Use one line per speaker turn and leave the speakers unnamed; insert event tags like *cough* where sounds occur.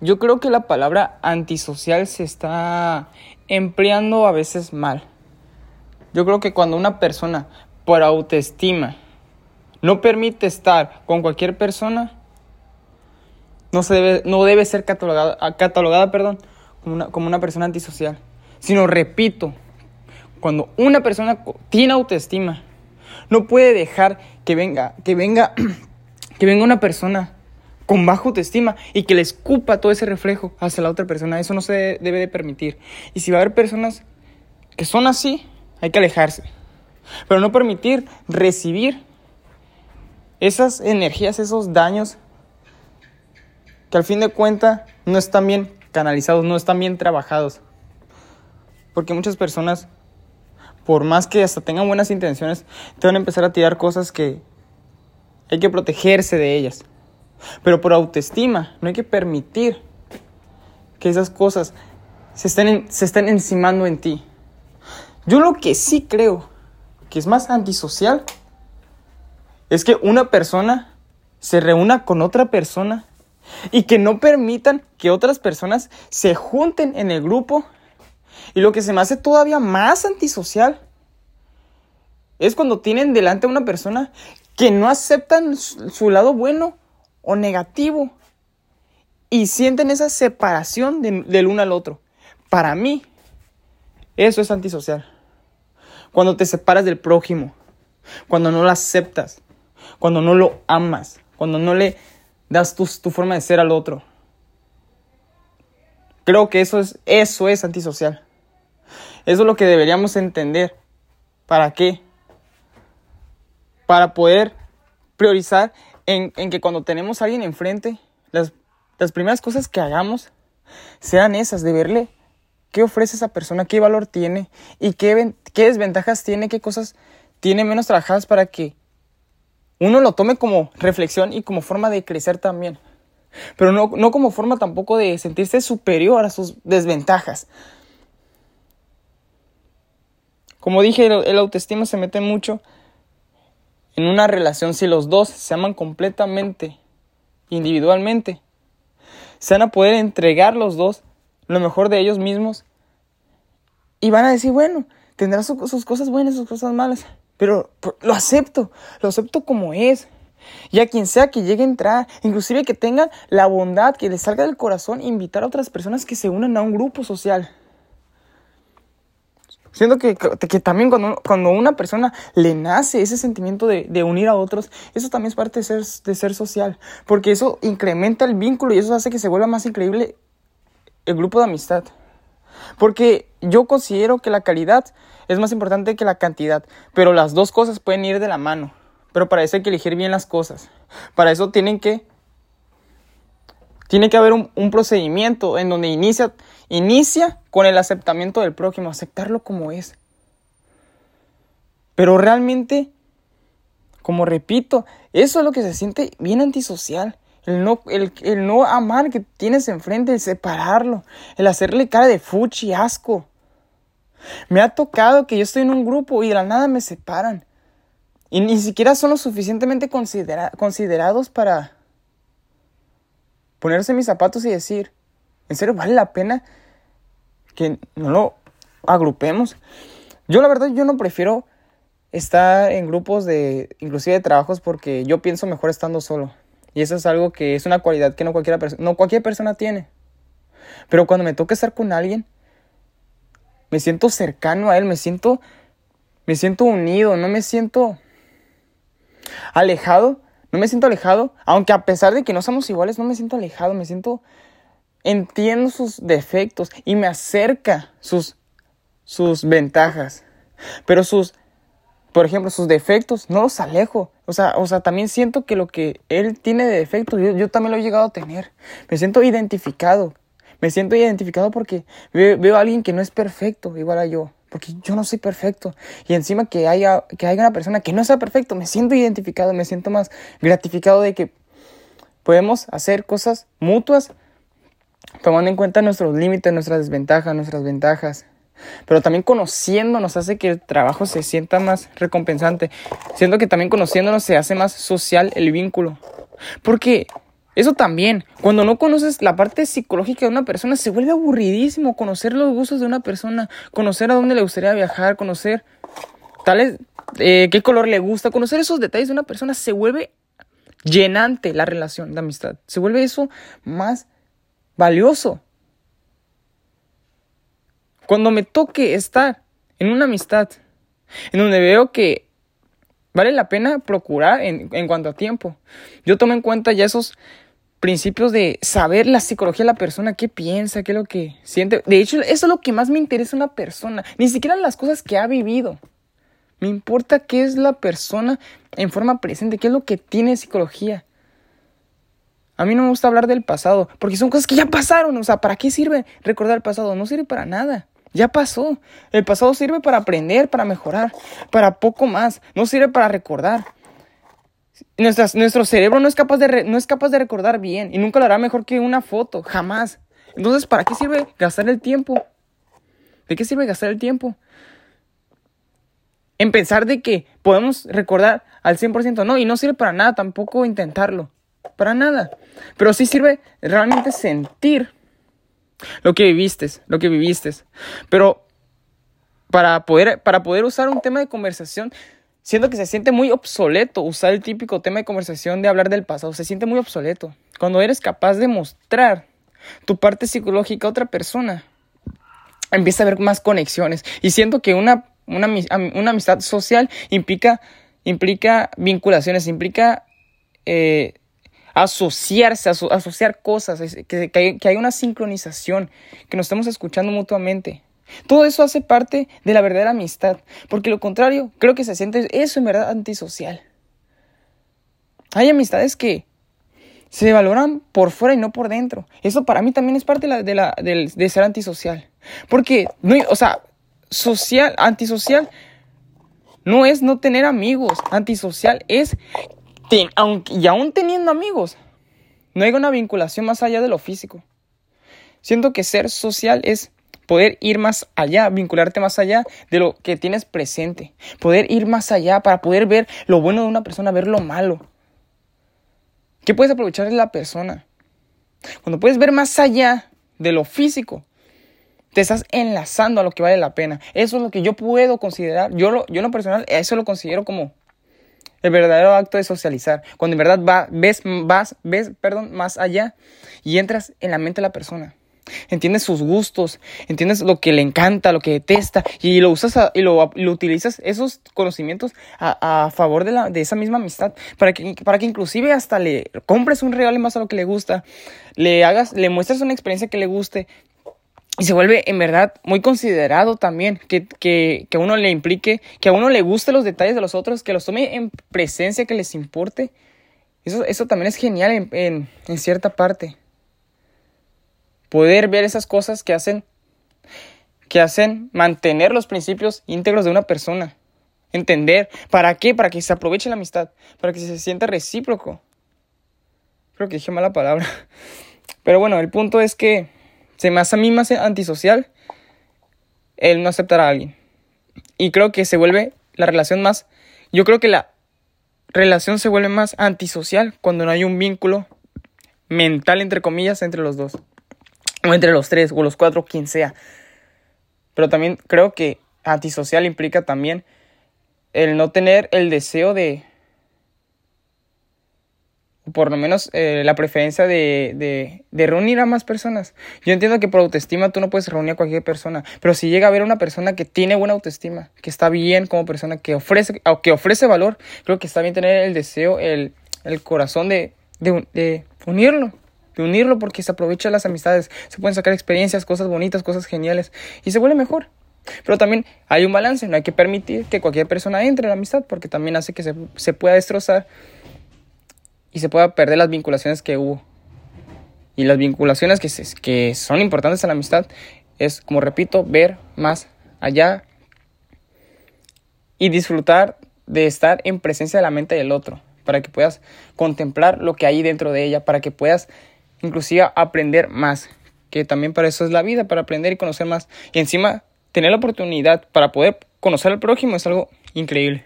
yo creo que la palabra antisocial se está empleando a veces mal. Yo creo que cuando una persona, por autoestima, no permite estar con cualquier persona, no, se debe, no debe ser catalogada, catalogada perdón, como, una, como una persona antisocial. Sino, repito, cuando una persona tiene autoestima, no puede dejar que venga, que venga, *clears throat* que venga una persona con baja autoestima y que le escupa todo ese reflejo hacia la otra persona. Eso no se debe de permitir. Y si va a haber personas que son así, hay que alejarse. Pero no permitir recibir esas energías, esos daños que al fin de cuentas no están bien canalizados, no están bien trabajados. Porque muchas personas, por más que hasta tengan buenas intenciones, te van a empezar a tirar cosas que hay que protegerse de ellas. Pero por autoestima, no hay que permitir que esas cosas se estén, se estén encimando en ti. Yo lo que sí creo que es más antisocial es que una persona se reúna con otra persona y que no permitan que otras personas se junten en el grupo. Y lo que se me hace todavía más antisocial es cuando tienen delante a una persona que no aceptan su lado bueno o negativo y sienten esa separación del uno al otro. Para mí, eso es antisocial. Cuando te separas del prójimo, cuando no lo aceptas, cuando no lo amas, cuando no le das tu, tu forma de ser al otro. Creo que eso es, eso es antisocial. Eso es lo que deberíamos entender. ¿Para qué? Para poder priorizar en, que cuando tenemos a alguien enfrente, las, primeras cosas que hagamos sean esas, de verle qué ofrece esa persona, qué valor tiene y qué, qué desventajas tiene, qué cosas tiene menos trabajadas para que uno lo tome como reflexión y como forma de crecer también. Pero no, no como forma tampoco de sentirse superior a sus desventajas. Como dije, el autoestima se mete mucho en una relación si los dos se aman completamente, individualmente. Se van a poder entregar los dos lo mejor de ellos mismos y van a decir, bueno, tendrá sus cosas buenas, sus cosas malas, pero lo acepto, lo acepto como es. Y a quien sea que llegue a entrar, inclusive que tenga la bondad, que le salga del corazón, invitar a otras personas que se unan a un grupo social. Siento que, que también cuando, cuando una persona le nace ese sentimiento de, de, unir a otros, eso también es parte de ser, de ser social, porque eso incrementa el vínculo y eso hace que se vuelva más increíble el grupo de amistad. Porque yo considero que la calidad es más importante que la cantidad, pero las dos cosas pueden ir de la mano. Pero para eso hay que elegir bien las cosas. Para eso tienen que tiene que haber un, un procedimiento en donde inicia Inicia con el aceptamiento del prójimo, aceptarlo como es. Pero realmente, como repito, eso es lo que se siente bien antisocial. El no, el, no amar que tienes enfrente, el separarlo, el hacerle cara de fuchi, asco. Me ha tocado que yo estoy en un grupo y de la nada me separan. Y ni siquiera son lo suficientemente considerados para ponerse mis zapatos y decir, ¿En serio vale la pena que no lo agrupemos? Yo la verdad yo no prefiero estar en grupos de inclusive de trabajos porque yo pienso mejor estando solo. Y eso es algo que es una cualidad que no cualquiera no cualquier persona tiene. Pero cuando me toca estar con alguien me siento cercano a él, me siento me siento unido, no me siento alejado, no me siento alejado, aunque a pesar de que no somos iguales, no me siento alejado, me siento entiendo sus defectos y me acerca sus, sus ventajas. Pero sus, por ejemplo, sus defectos no los alejo. O sea, o sea, también siento que lo que él tiene de defectos, yo, yo también lo he llegado a tener. Me siento identificado. Me siento identificado porque veo, a alguien que no es perfecto, igual a yo. Porque yo no soy perfecto. Y encima que haya, que haya una persona que no sea perfecto, me siento identificado, me siento más gratificado de que podemos hacer cosas mutuas tomando en cuenta nuestros límites, nuestras desventajas, nuestras ventajas. Pero también conociéndonos hace que el trabajo se sienta más recompensante. Siento que también conociéndonos se hace más social el vínculo. Porque Eso también, cuando no conoces la parte psicológica de una persona, se vuelve aburridísimo conocer los gustos de una persona, conocer a dónde le gustaría viajar, conocer tales, eh, qué color le gusta, conocer esos detalles de una persona, se vuelve llenante la relación de amistad, se vuelve eso más valioso. Cuando me toque estar en una amistad, en donde veo que vale la pena procurar en, en cuanto a tiempo, yo tomo en cuenta ya esos principios de saber la psicología de la persona, qué piensa, qué es lo que siente. De hecho, eso es lo que más me interesa una persona, ni siquiera las cosas que ha vivido. Me importa qué es la persona en forma presente, qué es lo que tiene psicología. A mí no me gusta hablar del pasado, porque son cosas que ya pasaron. O sea, ¿para qué sirve recordar el pasado? No sirve para nada. Ya pasó. El pasado sirve para aprender, para mejorar, para poco más. No sirve para recordar nuestro cerebro no es, capaz de no es capaz de recordar bien y nunca lo hará mejor que una foto, jamás. Entonces, ¿para qué sirve gastar el tiempo? ¿De qué sirve gastar el tiempo? En pensar de que podemos recordar al 100%, no, y no sirve para nada tampoco intentarlo, para nada. Pero sí sirve realmente sentir lo que viviste, lo que viviste. Pero para poder, para poder usar un tema de conversación siento que se siente muy obsoleto usar el típico tema de conversación de hablar del pasado. Se siente muy obsoleto. Cuando eres capaz de mostrar tu parte psicológica a otra persona, empieza a haber más conexiones. Y siento que una, una, amistad social implica, implica vinculaciones, implica eh, asociarse, asociar cosas, que, que hay una sincronización, que nos estamos escuchando mutuamente. Todo eso hace parte de la verdadera amistad, porque lo contrario, creo que se siente eso en verdad antisocial. Hay amistades que se valoran por fuera y no por dentro. Eso para mí también es parte de, la, de, ser antisocial. Porque, no, o sea, social, antisocial no es no tener amigos. Antisocial es, aunque, y aún teniendo amigos, no hay una vinculación más allá de lo físico. Siento que ser social es poder ir más allá, vincularte más allá de lo que tienes presente, poder ir más allá para poder ver lo bueno de una persona, ver lo malo. ¿Qué puedes aprovechar de la persona? Cuando puedes ver más allá de lo físico, te estás enlazando a lo que vale la pena. Eso es lo que yo puedo considerar, yo lo, yo en lo personal, eso lo considero como el verdadero acto de socializar. Cuando en verdad ves, vas, ves, perdón, más allá y entras en la mente de la persona entiendes sus gustos, entiendes lo que le encanta, lo que detesta y lo usas y lo, utilizas esos conocimientos a, favor de, la, de esa misma amistad para que, para que inclusive hasta le compres un regalo más a lo que le gusta, le hagas, le muestres una experiencia que le guste y se vuelve en verdad muy considerado también, que, que, que uno le implique, que a uno le guste los detalles de los otros, que los tome en presencia, que les importe. Eso, eso también es genial en, en, en cierta parte poder ver esas cosas que hacen que hacen mantener los principios íntegros de una persona. Entender para qué, para que se aproveche la amistad, para que se sienta recíproco. Creo que dije mala palabra. *laughs* Pero bueno, el punto es que se me hace a mí más antisocial el no aceptar a alguien. Y creo que se vuelve la relación más. Yo creo que la relación se vuelve más antisocial cuando no hay un vínculo mental, entre comillas, entre los dos o entre los tres o los cuatro, quien sea. Pero también creo que antisocial implica también el no tener el deseo de, por lo menos eh, la preferencia de, de, reunir a más personas. Yo entiendo que por autoestima tú no puedes reunir a cualquier persona, pero si llega a haber una persona que tiene buena autoestima, que está bien como persona, que ofrece, que ofrece valor, creo que está bien tener el deseo, el, el corazón de, de unirlo de unirlo porque se aprovecha las amistades, se pueden sacar experiencias, cosas bonitas, cosas geniales y se vuelve mejor. Pero también hay un balance, no hay que permitir que cualquier persona entre en la amistad porque también hace que se, se pueda destrozar y se pueda perder las vinculaciones que hubo. Y las vinculaciones que, son importantes en la amistad es, como repito, ver más allá y disfrutar de estar en presencia de la mente del otro, para que puedas contemplar lo que hay dentro de ella, para que puedas inclusive aprender más, que también para eso es la vida, para aprender y conocer más. Y encima, tener la oportunidad para poder conocer al prójimo es algo increíble.